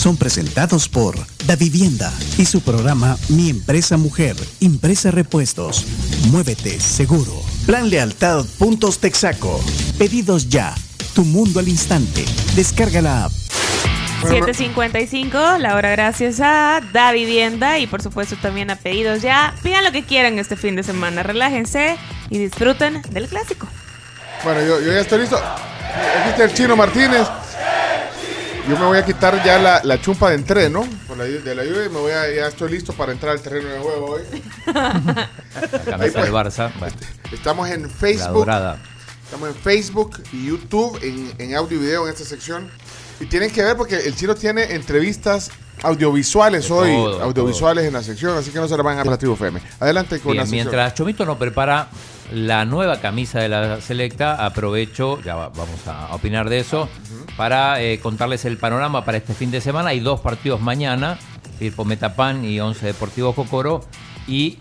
son presentados por Da Vivienda y su programa Mi Empresa Mujer, Impresa Repuestos. Muévete seguro. Plan Lealtad Puntos Texaco. Pedidos ya. Tu mundo al instante. Descarga la app. 7.55, la hora gracias a Da Vivienda y por supuesto también a Pedidos Ya. Pidan lo que quieran este fin de semana, relájense y disfruten del clásico. Bueno, yo, yo ya estoy listo. Aquí está el Chino Martínez. Yo me voy a quitar ya la, la chumpa de entreno por la, de la lluvia y me voy a, ya estoy listo para entrar al terreno de juego hoy. La cabeza del Barça. Bueno, Estamos en Facebook. Estamos en Facebook y YouTube, en, en audio y video en esta sección. Y tienen que ver porque el chino tiene entrevistas audiovisuales De hoy, todo, audiovisuales en la sección, así que no se la van a Relativo FM. Adelante con Bien, la sección. mientras Chomito nos prepara la nueva camisa de la selecta, aprovecho, ya va- vamos a opinar de eso, para eh, contarles el panorama para este fin de semana. Hay dos partidos mañana, Firpo Metapan y Once Deportivo Cocoro, y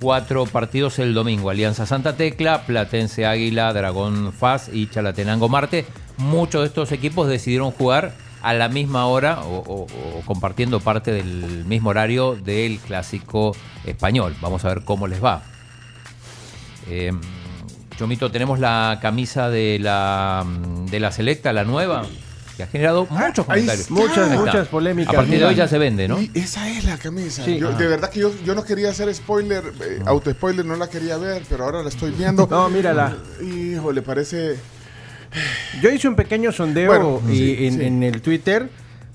cuatro partidos el domingo. Alianza Santa Tecla, Platense Águila, Dragón Faz y Chalatenango Marte. Muchos de estos equipos decidieron jugar a la misma hora o, o- o compartiendo parte del mismo horario del clásico español. Vamos a ver cómo les va. Eh, Chomito, tenemos la camisa de la, de la Selecta, la nueva, que ha generado muchos ahí comentarios. Muchas, muchas polémicas. A partir de hoy ya se vende, ¿no? Y esa es la camisa. Sí. Yo- Ajá. de verdad que yo, yo no quería hacer spoiler, eh, auto spoiler, no la quería ver, pero ahora la estoy viendo. No, mírala. Hijo, le parece. Yo hice un pequeño sondeo Bueno, y- sí, en, sí. en el Twitter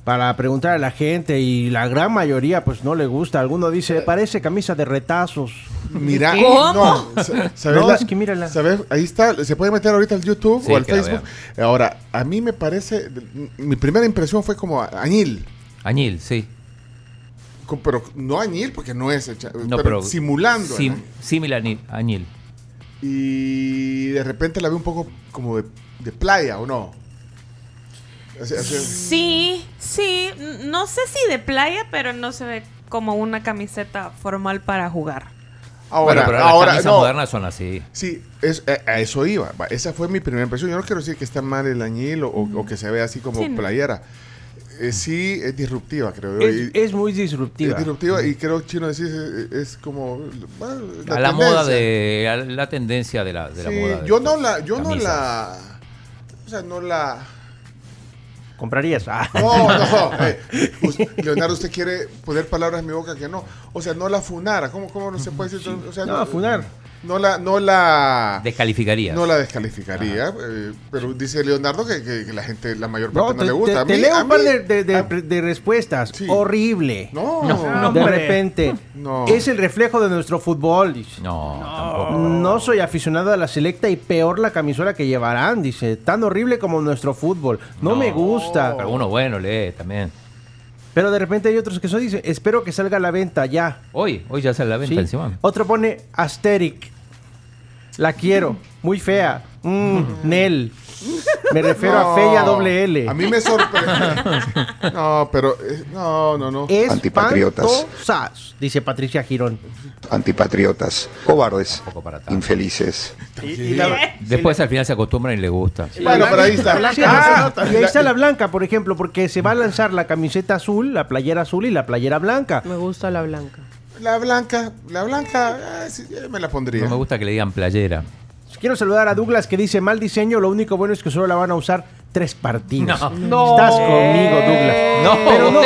para preguntar a la gente y la gran mayoría pues no le gusta. Alguno dice, parece camisa de retazos. Mira, ¿Cómo? no, sa- ¿sabes No, la- es que mírala. ¿sabes? Ahí está, se puede meter ahorita al YouTube Sí, o al Facebook. Ahora, a mí me parece, mi primera impresión fue como añil, Añil, sí. pero no añil porque no es hecha, No, pero, pero simulando. Sim-. Similar añil- añil. Y de repente la vi un poco como de, de playa, ¿o no? Así- así- Sí, sí, no sé si de playa, pero no se ve como una camiseta formal para jugar. Ahora, bueno, pero las ahora, camisas no. modernas son así. Sí, es, eh, a eso iba. Esa fue mi primera impresión. Yo no quiero decir que está mal el añil o, o- o que se vea así como Sí, no. Eh, sí, es disruptiva, creo. Es, Y- es muy disruptiva. Es disruptiva y creo que Chino decís es, es como bueno, a la moda de. a la tendencia de la, de la Sí, moda. de yo no la yo no la o sea, no la ¿Comprarías? Ah. no, no, eh, us- Leonardo, usted quiere poner palabras en mi boca que no. O sea, no la funara. ¿Cómo, cómo no se puede decir? O sea, No, funar. No la, no la, Descalificaría. no la descalificaría. eh, pero dice Leonardo que, que- que la gente, la mayor parte No, no, te, le gusta. te- A te mí- leo un par de, de- de- a- de respuestas. Sí. Horrible. no, de repente. No. Es el reflejo de nuestro fútbol. dice. No, tampoco. No soy aficionado a la selecta y peor la camisola que llevarán, dice. Tan horrible como nuestro fútbol. No, me gusta. Pero uno bueno lee también. Pero de repente hay otros que eso dicen, espero que salga a la venta ya. Hoy, hoy ya sale a la venta ¿sí? encima. Otro pone Asteric. La quiero. Muy fea. Mm, Nel. Me refiero a Fea doble L. A mí me sorprende. no, pero eh, no, no, no. Antipatriotas. Dice Patricia Girón. Antipatriotas, cobardes, Poco para tanto. infelices. Después al final se acostumbran y le gusta. Bueno, pero ahí está. Sí, Ah, y ahí está la blanca, por ejemplo, porque se va a lanzar la camiseta azul, la playera azul y la playera blanca. Me gusta la blanca. La blanca, la blanca, sí, eh, me la pondría. No me gusta que le digan playera. Quiero saludar a Douglas que dice mal diseño, lo único bueno es que solo la van a usar tres partidos. No. Estás conmigo, Douglas. No, pero no,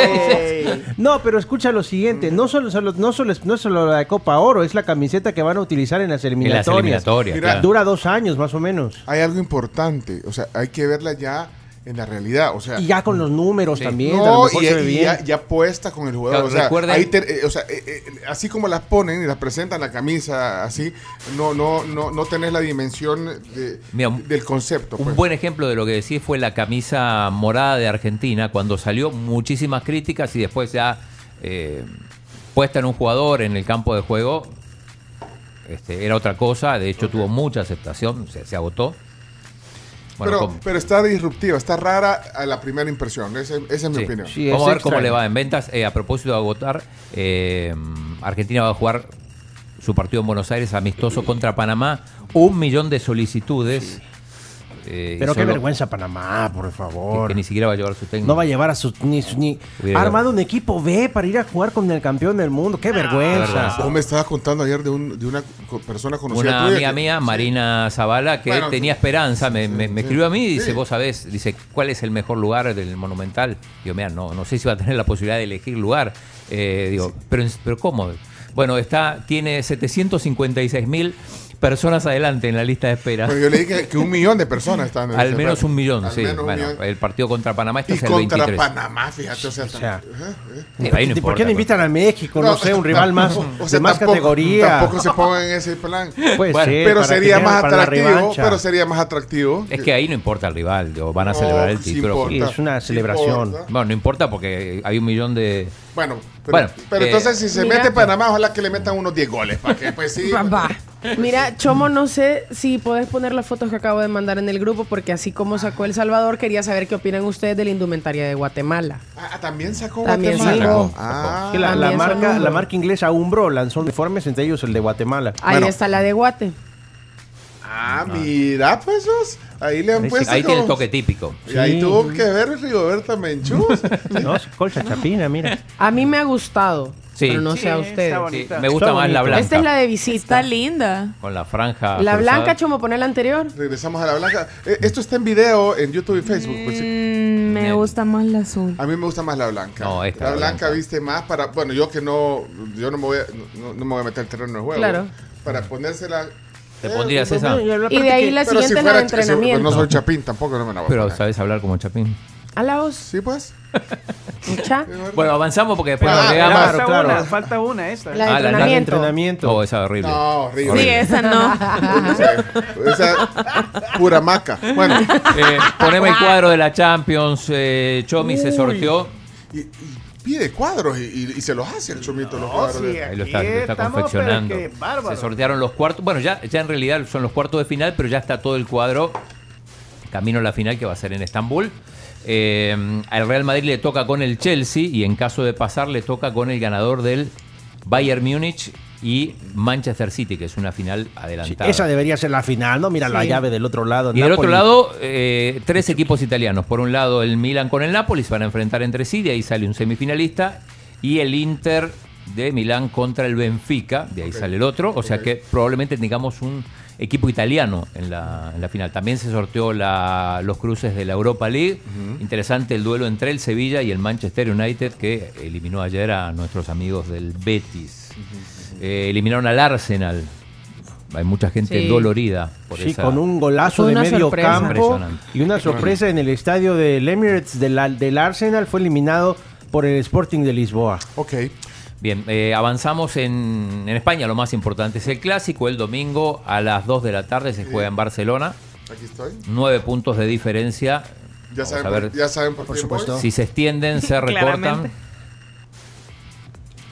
no, pero escucha lo siguiente, no solo, solo- no solo es, no solo la de Copa Oro, es la camiseta que van a utilizar en las En las eliminatorias. eliminatorias. Mira, claro. Dura dos años más o menos. Hay algo importante, o sea, hay que verla ya en la realidad, o sea, Y ya con los números Sí. también, no, y, y ya, ya puesta con el jugador, Claro, o sea, recuerden- ahí te- eh, o sea, eh, eh, así como las ponen y las presentan la camisa así, no, no, no, no tenés la dimensión de- Mira, del concepto. Un pues. buen ejemplo de lo que decís fue la camisa morada de Argentina, cuando salió muchísimas críticas y después ya eh, puesta en un jugador en el campo de juego, este, era otra cosa. De hecho, tuvo mucha aceptación, se, se agotó. Bueno, pero, pero está disruptiva, está rara a la primera impresión. Esa, esa es mi sí. opinión. Sí, Vamos a ver cómo le va en ventas. Eh, a propósito de agotar, eh, Argentina va a jugar su partido en Buenos Aires amistoso contra Panamá. Un millón de solicitudes. Eh, Pero qué solo- vergüenza Panamá, por favor. que ni siquiera va a llevar su técnico. No va a llevar a ni, su- ni Hubiera- ha armado un equipo B para ir a jugar con el campeón del mundo. Qué vergüenza. vergüenza. Vos me estabas contando ayer de, un- de una persona conocida Una tuya amiga que- mía, Marina Zavala, que Bueno, tenía esperanza, me, me- me sí. escribió a mí y dice, Sí. vos sabés, dice, ¿cuál es el mejor lugar del Monumental? Digo, mira, no, no sé si va a tener la posibilidad de elegir lugar. Eh, digo, pero, pero ¿cómo? Bueno, está, tiene 756 mil personas adelante en la lista de espera. Pero yo le dije que un millón de personas están en Al ese menos un millón, Al sí. menos un Bueno, millón. el partido contra Panamá está Y el contra 23. Panamá, fíjate, o sea, sea, tam- ¿eh? ¿eh? Mira, ahí no ¿Y ¿Por importa, qué no pues. invitan a México? No, sé, un rival más o sea, de más tampoco- categoría. Tampoco se pongan en ese plan. Puede Bueno, ser, pero sería que más atractivo, pero sería más atractivo. Es que ahí no importa el rival, digo, van a celebrar el título. Sí, es una celebración. importa. Bueno, no importa porque hay un millón de... Bueno, pero, Bueno, pero eh, entonces si se mira- mete Panamá, ojalá que le metan unos 10 goles. Para que, pues sí. Papá. Mira, Chomo, no sé si podés poner las fotos que acabo de mandar en el grupo, porque así como sacó El Salvador, quería saber qué opinan ustedes de la indumentaria de Guatemala. Ah, también sacó También Guatemala. sacó. Ah, la, la También marca, la marca inglesa Umbro lanzó uniformes, entre ellos el de Guatemala. Ahí Bueno. está la de Guate. ah, mira, pues ahí le han puesto. Ahí tiene el toque típico. Y ahí tuvo que ver Rigoberta Menchús. No, es colcha chapina, mira. A mí me ha gustado, Sí. pero no Sí, sé a está ustedes. bonita. Sí, me gusta Está más la bonito. blanca. Esta es la de visita. Está linda. Con la franja. La cruzada. blanca, Chomo, poné la anterior. Regresamos a la blanca. Eh, esto está en video en YouTube y Facebook. pues sí. Mm, me Eh. gusta más la azul. A mí me gusta más la blanca. No, esta, la la blanca, blanca. viste más para. Bueno, yo que no. Yo no me voy a, no, no me voy a meter el terreno de juego. Claro. Para ponérsela. ¿Te Eh, pondrías pues, esa? Y de ahí la pero siguiente es la de entrenamiento. no soy chapín, tampoco no me la voy a Pero poner. sabes hablar como Chapín. A la voz. Sí, pues. Mucha. Bueno, avanzamos porque después Ah, nos llegamos. claro, falta claro. una, falta una esta. La de Ah, la- de entrenamiento. entrenamiento. Oh, esa es horrible. No, horrible. Sí, esa no. O sea, pura maca. Bueno, Eh, poneme el cuadro de la Champions. Eh, Chomi se sorteó. y, y pide cuadros y, y- y se los hace el chomito los cuadros. sí, Ahí lo está, Aquí lo está estamos, confeccionando. bárbaro. Se sortearon los cuartos. Bueno, ya, ya en realidad son los cuartos de final, pero ya está todo el cuadro camino a la final que va a ser en Estambul. Eh, al Real Madrid le toca con el Chelsea y en caso de pasar le toca con el ganador del Bayern Múnich y Manchester City, que es una final Sí, adelantada. esa debería ser la final, ¿no? Mira la llave del otro lado. Y del otro Napoli. lado, eh, tres equipos italianos. Por un lado, el Milan con el Napoli se van a enfrentar entre sí, de ahí sale un semifinalista. Y el Inter de Milán contra el Benfica, de ahí sale el otro. O sea que probablemente tengamos un equipo italiano en la, en la final. También se sorteó la- los cruces de la Europa League. Interesante el duelo entre el Sevilla y el Manchester United, que eliminó ayer a nuestros amigos del Betis. Eh, eliminaron al Arsenal. Hay mucha gente Sí. dolorida por Sí, esa- con un golazo de medio sorpresa. campo y una sorpresa en el estadio del Emirates del, del Arsenal fue eliminado por el Sporting de Lisboa. Ok. Bien, eh, avanzamos en, en España. Lo más importante es el clásico. El domingo a las 2 de la tarde se juega en Barcelona. Aquí estoy. Nueve puntos de diferencia. Ya Vamos saben, ver ya saben por, voy. si se extienden, se recortan.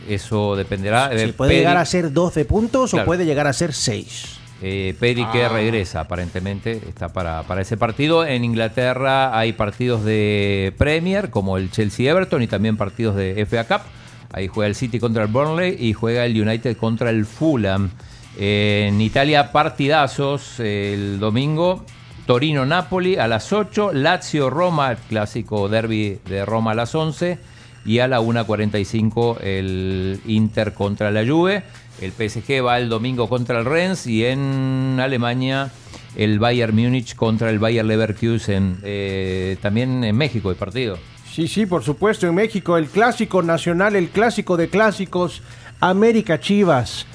Eso dependerá. Si Eh, puede Peri- llegar a ser 12 puntos Claro. o puede llegar a ser 6. Eh, Peri que regresa, aparentemente, está para, para ese partido. En Inglaterra hay partidos de Premier, como el Chelsea-Everton, y también partidos de FA Cup. Ahí juega el City contra el Burnley y juega el United contra el Fulham. En Italia, partidazos el domingo. Torino-Napoli a las 8, Lazio-Roma, el clásico derby de Roma a las 11 y a la 1.45 el Inter contra la Juve. El PSG va el domingo contra el Rennes y en Alemania el Bayern Múnich contra el Bayer Leverkusen. Eh, también en México el partido. Sí, sí, por supuesto, en México el clásico nacional, el clásico de clásicos, América Chivas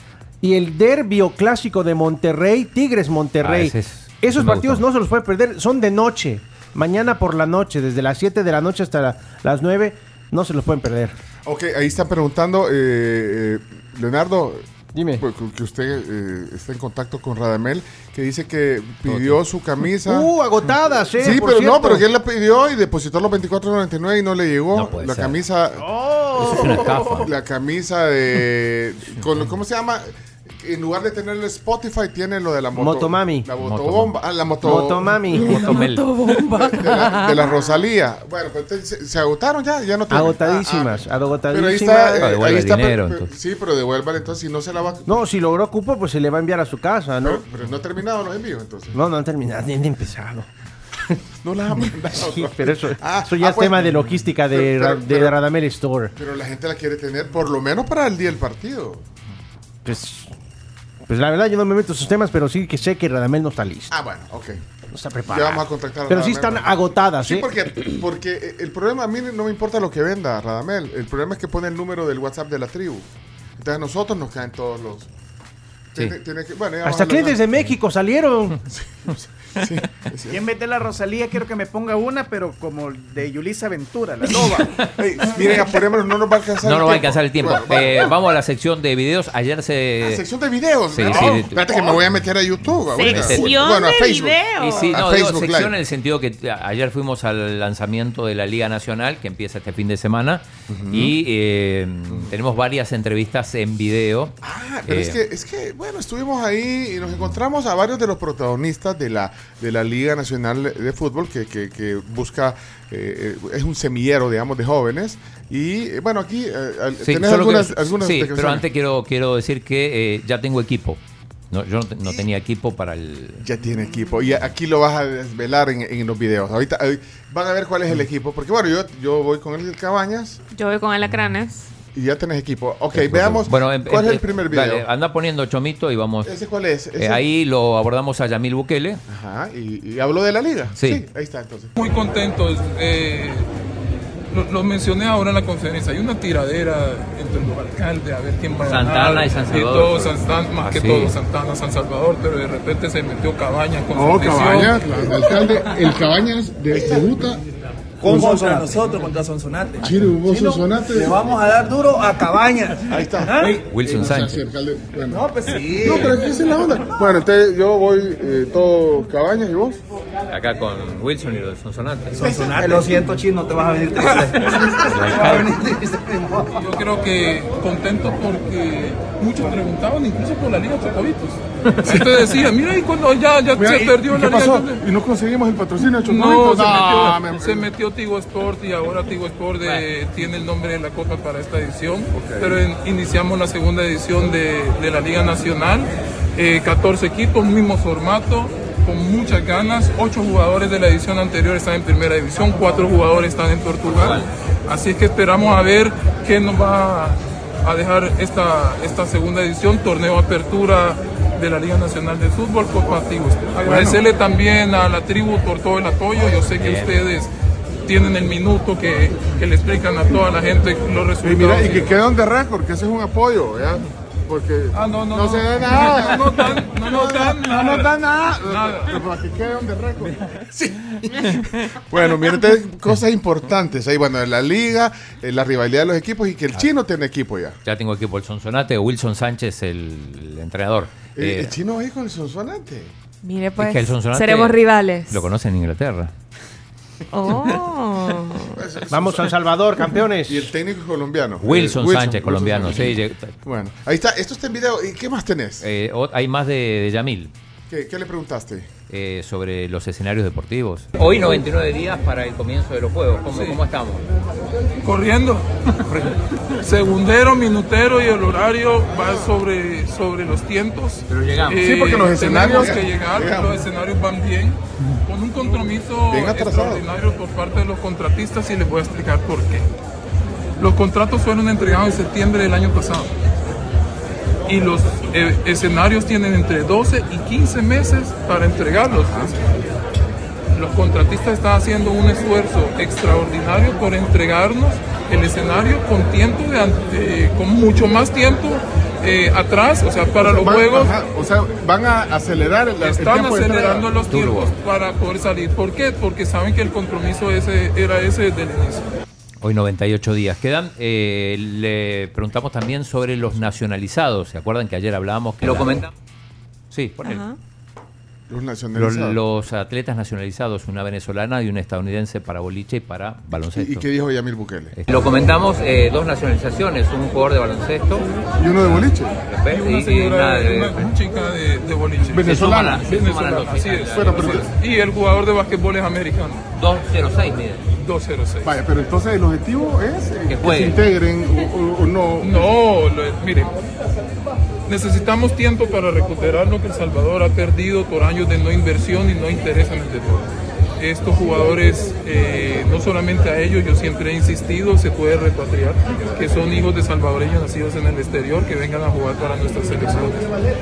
y el derbi o clásico de Monterrey, Tigres Monterrey. Ah, es- Esos partidos no se los puede perder, son de noche, mañana por la noche, desde las 7 de la noche hasta la- las 9, no se los pueden perder. Ok, ahí están preguntando, eh, eh, Leonardo, Dime. pues, que usted eh, está en contacto con Radamel, que dice que pidió su camisa. Uh, agotadas, eh. sí, por pero no, pero que él la pidió y depositó los 24.99 y no le llegó. No puede la ser. camisa, Eso es una estafa. la camisa de, con- ¿cómo se llama? En lugar de tener el Spotify, tiene lo de la moto, Motomami. La motobomba. Ah, la moto, Motomami. Motomel. De la, de la Rosalía. Bueno, pero entonces se, se agotaron ya, ya no tienen. Agotadísimas, Ah, ah, agotadísimas. Pero ahí está, eh, Ah, ahí está, dinero, pero- pero- entonces. sí, pero devuélvale entonces si no se la va. No, si logró cupo, pues se le va a enviar a su casa, ¿no? Pero, pero no ha terminado los envíos entonces. No, no han terminado, ni han empezado. No las ha mandado. Sí, pero eso, Ah, eso ya ah, es pues, tema de logística de, pero- de Radamel Store. Pero la gente la quiere tener por lo menos para el día del partido. Pues, pues la verdad yo no me meto en esos temas, pero sí que sé que Radamel no está listo. Ah, bueno, ok. No está Ya preparado. vamos a contactar a Pero sí Radamel. están agotadas, Sí, ¿eh? porque, porque el problema a mí no me importa lo que venda Radamel. El problema es que pone el número del WhatsApp de la tribu. Entonces a nosotros nos caen todos los. Sí. Tiene- tiene que- bueno, ya Hasta clientes de. México salieron. Sí, sí. Y en vez de la Rosalía, quiero que me ponga una, pero como de Yulisa Ventura, la loba. Miren, apurémonos, no nos va a alcanzar No el nos va a alcanzar el tiempo. Bueno, Eh, vamos a la sección de videos. Ayer La se. sección de videos. Sí, ¿no? sí. Espérate que me voy a meter a YouTube. ahorita. Sección Bueno, a de Facebook. video. Y sí, A no, digo Facebook sección Live. en el sentido que ayer fuimos al lanzamiento de la Liga Nacional, que empieza este fin de semana, y eh, tenemos varias entrevistas en video. Ah, pero es, Eh, que, es que, bueno, estuvimos ahí y nos encontramos a varios de los protagonistas de la, de la Liga Nacional de Fútbol que, que- que busca, eh, eh, es un semillero, digamos, de jóvenes. Y eh, bueno, aquí eh, Sí, tenés algunas, que- algunas sí, pero antes quiero, quiero decir que eh, ya tengo equipo. No, yo no, no tenía equipo para el... Ya tiene equipo. Y aquí lo vas a desvelar en, en los videos. Ahorita van a ver cuál es el equipo. Porque bueno, yo, yo voy con el Cabañas Yo voy con alacranes. Y ya tenés equipo. Ok, veamos Bueno, em- cuál em- es el primer video. dale, anda poniendo chomito y vamos... ¿Ese cuál es? Eh, ¿Ese? ahí lo abordamos a Yamil Bukele. Ajá, y, y habló de la liga. Sí. ahí está entonces. Muy contentos. eh, lo, lo mencioné ahora en la conferencia. Hay una tiradera entre los alcaldes a ver quién va a Santana ganar. y San Salvador. todo, Santana, más Ah, que sí. todo Santana, San Salvador, pero de repente se metió Cabañas con Oh, su. Cabañas, el alcalde, el Cabañas de, debuta contra nosotros, contra Sonsonate. Chile, vos Chino, Sonsonate. Le vamos a dar duro a Cabañas. Ahí está. ¿Ah? Wilson sea, Sánchez. bueno. No, pues sí. No, pero aquí es la onda. Bueno, entonces yo voy eh, todo Cabañas y vos. Acá con Wilson y los Sonsonate. Sonsonate. Lo siento, chino, te vas a venir. Yo creo que contentos porque muchos preguntaban incluso por la Liga Chocobitos. Entonces decía, mira, y cuando ya, ya Mira, se ¿y- perdió y la Liga pasó? Chocobitos. Y no conseguimos el patrocinio de No, Chocobitos. se, Ah, metió, me- se metió Tigo Sport y ahora Tigo Sport de- tiene el nombre de la Copa para esta edición. Pero en- iniciamos la segunda edición de, de la Liga Nacional. Eh, 14 equipos, mismo formato, con muchas ganas. 8 jugadores de la edición anterior están en primera división, 4 jugadores están en Portugal. Así es que esperamos a ver qué nos va a dejar esta, esta segunda edición, torneo apertura de la Liga Nacional de Fútbol Copa Tigo Sport. Agradecerle también a la tribu por todo el apoyo. Yo sé que ustedes tienen el minuto que, que le explican a toda la gente los Y resultados. mira, y que quedan de récord, que ese es un apoyo, ¿ya? Porque Ah, no, no, no. se da nada. No nos dan, no nos dan No nada. Nada. Que quede un de récord. bueno, miren, entonces, cosas importantes. Ahí, bueno, la liga, eh, la rivalidad de los equipos y que el chino tiene equipo ya. Ya tengo equipo el Sonsonate, Wilson Sánchez, el, el entrenador. Eh, Eh, el chino va ahí con el sonsonante. Mire, pues. que el Sonsonate seremos rivales. Lo conocen en Inglaterra. Oh. Vamos San Salvador, campeones. Y el técnico colombiano. Wilson, Eh, Sánchez, colombiano. Sánchez. sí, Bueno, ahí está. Esto está en video. ¿Y qué más tenés? eh, hay más de, de Yamil. ¿Qué, qué le preguntaste? eh, sobre los escenarios deportivos. Hoy 99 días para el comienzo de los juegos. ¿Cómo, Sí. cómo estamos? corriendo. Segundero, minutero y el horario va sobre, sobre los tiempos. Pero llegamos. Sí, porque los escenarios- Tenemos que llegar, Llegamos. los escenarios van bien, compromiso Bien extraordinario por parte de los contratistas y les voy a explicar por qué. Los contratos fueron entregados en septiembre del año pasado y los eh, escenarios tienen entre 12 y 15 meses para entregarlos. Los contratistas están haciendo un esfuerzo extraordinario por entregarnos el escenario con tiempo de, ante- con mucho más tiempo eh, atrás, o sea, para los Van- juegos ajá, o sea, van a acelerar el, el están tiempo acelerando los Turbo. tiempos para poder salir. ¿Por qué? Porque saben que el compromiso ese era ese desde el inicio. Hoy 98 días quedan. Eh, le preguntamos también sobre los nacionalizados. ¿Se acuerdan que ayer hablábamos? Que lo comentamos. Sí. Los Los, nacionalizados. los atletas nacionalizados, una venezolana y una estadounidense para boliche y para baloncesto. ¿Y qué dijo Yamil Bukele? Lo comentamos, eh, dos nacionalizaciones, un jugador de baloncesto ¿Y uno de boliche? Y una señora, una, una chica de, de boliche. Venezolana. Venezolana, así es. Bueno, pero- Y el jugador de básquetbol es americano. 206, mire. 206. Vaya, pero entonces el objetivo es eh, que, se integren o, o- o no. No, lo- mire, necesitamos tiempo para recuperar lo que El Salvador ha perdido por años de no inversión y no interés en el deporte. Estos jugadores, eh, no solamente a ellos, yo siempre he insistido, se puede repatriar, que son hijos de salvadoreños nacidos en el exterior, que vengan a jugar para nuestras selecciones.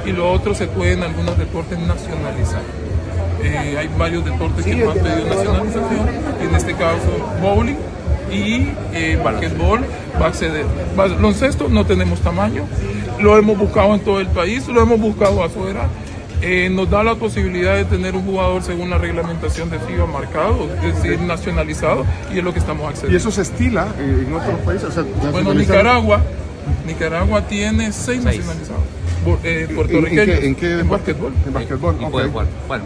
Y lo otro se puede en algunos deportes nacionalizar. Eh, hay varios deportes que no han pedido nacionalización, en este caso bowling y eh, basquetbol va a acceder. Baloncesto no tenemos tamaño, lo hemos buscado en todo el país, lo hemos buscado afuera. Eh, nos da la posibilidad de tener un jugador según la reglamentación de FIBA marcado, es decir, nacionalizado, y es lo que estamos Y accediendo. eso se estila eh, en otros países. O sea, Bueno, Nicaragua, Nicaragua tiene seis, nacionalizados. Eh, ¿En- qué- en qué en básquetbol. En Y puede jugar. Bueno.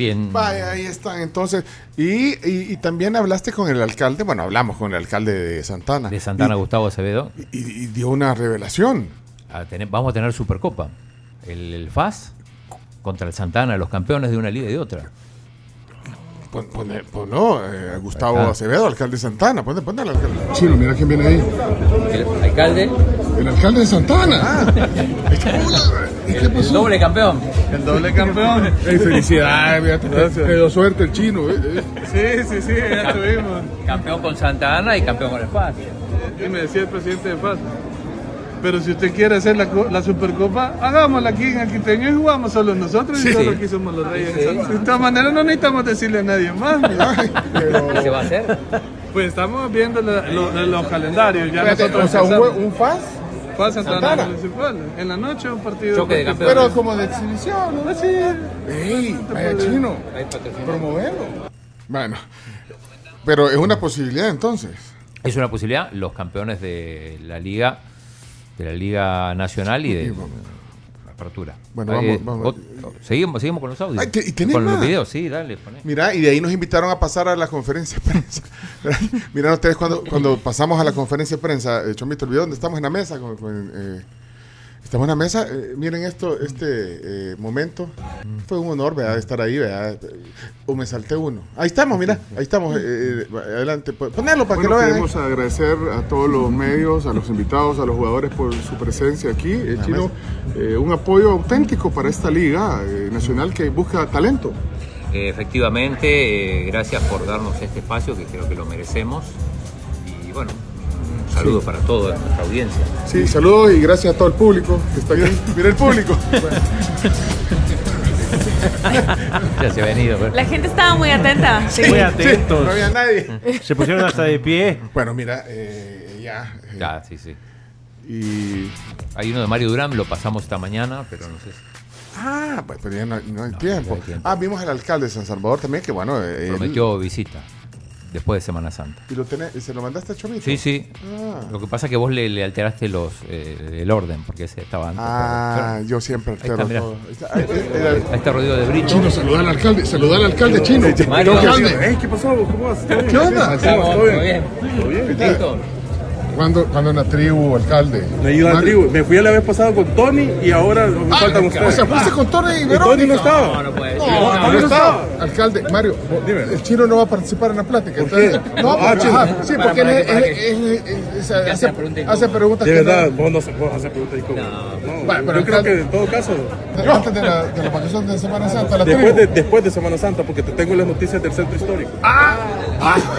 Bien. Vaya, ahí están entonces. Y, y, y también hablaste con el alcalde, bueno, hablamos con el alcalde de Santana. De Santana Y- Gustavo Acevedo. Y, y dio una revelación. A tener- vamos a tener Supercopa. El, el FAS contra el Santana, los campeones de una liga y de otra. Pon, pone- pon- no, eh, Gustavo Acá. Acevedo, alcalde de Santana. Ponte, ponte al alcalde. Chino, mira quién viene ahí. El alcalde, El alcalde de Santana. ¿Y qué pasó? doble campeón. El doble campeón. Ey, felicidades, mira, te, te dio suerte el chino. eh, eh. Sí, sí, sí, ya tuvimos. Campeón con Santana y campeón con el FAS. Y me decía el presidente de Paz. Pero si usted quiere hacer la, co- la Supercopa, hagámosla aquí en Aquiteño y jugamos solo nosotros y Sí. solo aquí somos los reyes. De todas maneras no necesitamos decirle a nadie más. ¿Qué se va a hacer? Pues estamos viendo la- lo- los calendarios. Ya Espérate, nosotros o sea, un, empezamos. un FAS, Santana. Municipal. En la noche un partido. Choque de campeones. pero como de exhibición. ¿no? Así es. Ey, vaya chino. Promoverlo. Bueno, pero es una posibilidad entonces. Es una posibilidad. Los campeones de la liga, de la liga nacional y de apertura. Bueno, Eh, vamos- vamos. seguimos, seguimos con los audios. Ay, ¿te- y tenés con los videos, sí, dale, poné. Mira, y de ahí nos invitaron a pasar a la conferencia de prensa. Mira ustedes cuando, cuando pasamos a la conferencia de prensa, eh, Chomito, olvidó dónde estamos en la mesa. con- con, eh, estamos en la mesa. eh, miren esto, este eh, momento. Fue un honor, ¿verdad? Estar ahí, ¿verdad? O me salté uno. Ahí estamos, mira. Ahí estamos. eh, adelante. Pon- Ponelo para que lo vean. Queremos agradecer a todos los medios, a los invitados, a los jugadores por su presencia aquí. Eh, Chino, eh, un apoyo auténtico para esta liga eh, nacional que busca talento. Efectivamente, eh, gracias por darnos este espacio que creo que lo merecemos. Y bueno, un saludo para toda nuestra audiencia. Sí, saludos y gracias a todo el público que está aquí. Mira el público. Ya se ha venido. pero- La gente estaba muy atenta. Sí. Muy atentos. No había nadie. Se pusieron hasta de pie. Bueno, mira, eh, ya. eh, Ya, sí, sí. Y. Hay uno de Mario Durán, lo pasamos esta mañana, pero no sé. si- Ah, pues pero ya no, no hay tiempo. no hay tiempo. Ah, vimos al alcalde de San Salvador también, que bueno. eh, él- Prometió visita después de Semana Santa. ¿Y lo tenés, se lo mandaste a Chomito? Sí, sí. Ah, Lo que pasa es que vos le, le alteraste los eh, el orden, porque ese estaba antes. Ah, yo siempre Ahí está, altero todo. Ahí está. Ahí- ahí- rodillo de brillo. Chino, saludar al alcalde, saludar al alcalde chino. Mario. Alcalde, ¿Qué pasó? ¿Cómo vas? ¿Qué onda? ¿todo bien? ¿Listo? ¿Cuándo, cuándo en la tribu, alcalde? Me iba a tribu. Me fui a la vez pasada con Tony y ahora me Ah, faltan o ustedes. sea, fuiste con Tony y Y Verónica. Tony no estaba. No, no puede No, no, no no estaba. Alcalde, Mario, el chino no va a participar en la plática. ¿Por qué? No, Ah, porque, sí, porque él, hace hace, preguntas De verdad, no- vos no se puedes hacer preguntas yo creo que en todo caso, antes de la, de la vacación de Semana Santa, la después de, tribu. después de Semana Santa, porque te tengo las noticias del centro histórico. Ah,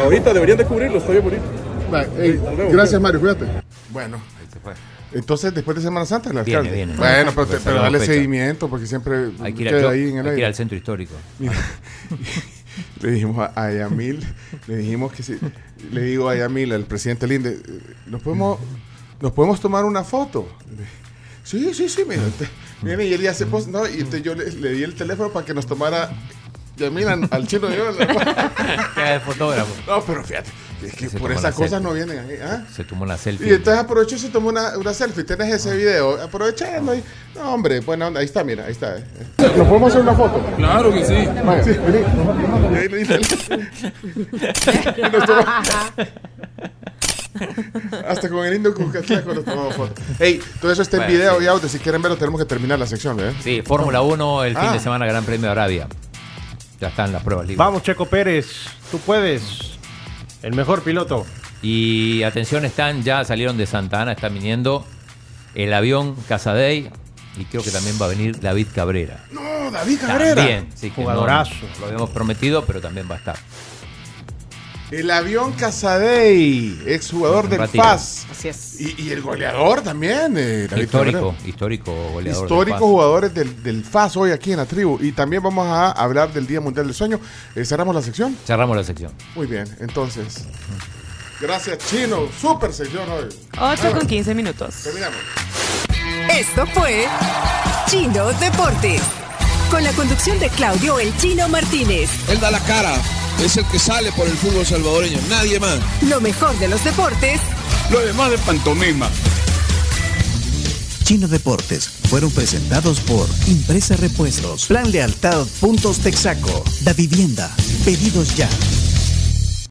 ahorita deberían de cubrirlo, estoy bonito. Vale, ey, nos vemos, gracias. Mario, cuídate. Bueno, Ahí se fue. entonces después de Semana Santa, el Viene, alcalde. viene. Bueno, pero, te- Pues pero dale fecha. seguimiento porque siempre Hay que ir, queda al, ahí en el hay que ir aire. al centro histórico. Mira, le dijimos a, a Yamil, le dijimos que si, le digo a Yamil, al presidente Linde, eh, ¿nos podemos, ¿nos podemos tomar una foto? Sí, sí, sí, mira, te- viene y él ya se puso, no, y entonces yo le, le di el teléfono para que nos tomara Yamil al, al chino y yo. Que fotógrafo. No, pero fíjate, Es que por esas la cosas selfie. no vienen ahí. ¿ah? Se tomó una selfie. Y entonces aprovechó y se tomó una, una selfie. Tienes ese video. Aprovechando ahí. No, hombre, buena onda. Ahí está, mira, ahí está. eh. ¿Nos podemos hacer una foto? Claro que sí. Vaya, sí, vení. Hasta con el indio Cuscatlaco nos tomamos fotos. Ey, todo eso está en Bueno, video sí. y audio. Si quieren verlo, tenemos que terminar la sección, ¿eh? Sí, Fórmula 1, el fin Ah. de semana, Gran Premio de Arabia. Ya están las pruebas libres. Vamos, Checo Pérez. Tú puedes. El mejor piloto. Y atención, están, ya salieron de Santa Ana, están viniendo el avión Casadei y creo que también va a venir David Cabrera. No, David Cabrera. También, sí, que no- Jugadorazo. lo habíamos prometido, pero también va a estar. El avión Casadei, exjugador del. FAS. Así es. Y, y el goleador también, eh, histórico, Cabrera. histórico goleador. del Históricos FAS. jugadores del, del FAS hoy aquí en la tribu. Y también vamos a hablar del Día Mundial del Sueño. Eh, ¿Cerramos la sección? Cerramos la sección. Muy bien, entonces. Gracias, Chino. Super sección hoy. 8 con 15 minutos. Terminamos. Esto fue Chino Deportes. Con la conducción de Claudio El Chino Martínez. Él da la cara, es el que sale por el fútbol salvadoreño, nadie más. Lo mejor de los deportes Lo demás de pantomima. Chino Deportes fueron presentados por Impresa Repuestos, Plan Lealtad Puntos Texaco, Da Vivienda, Pedidos Ya,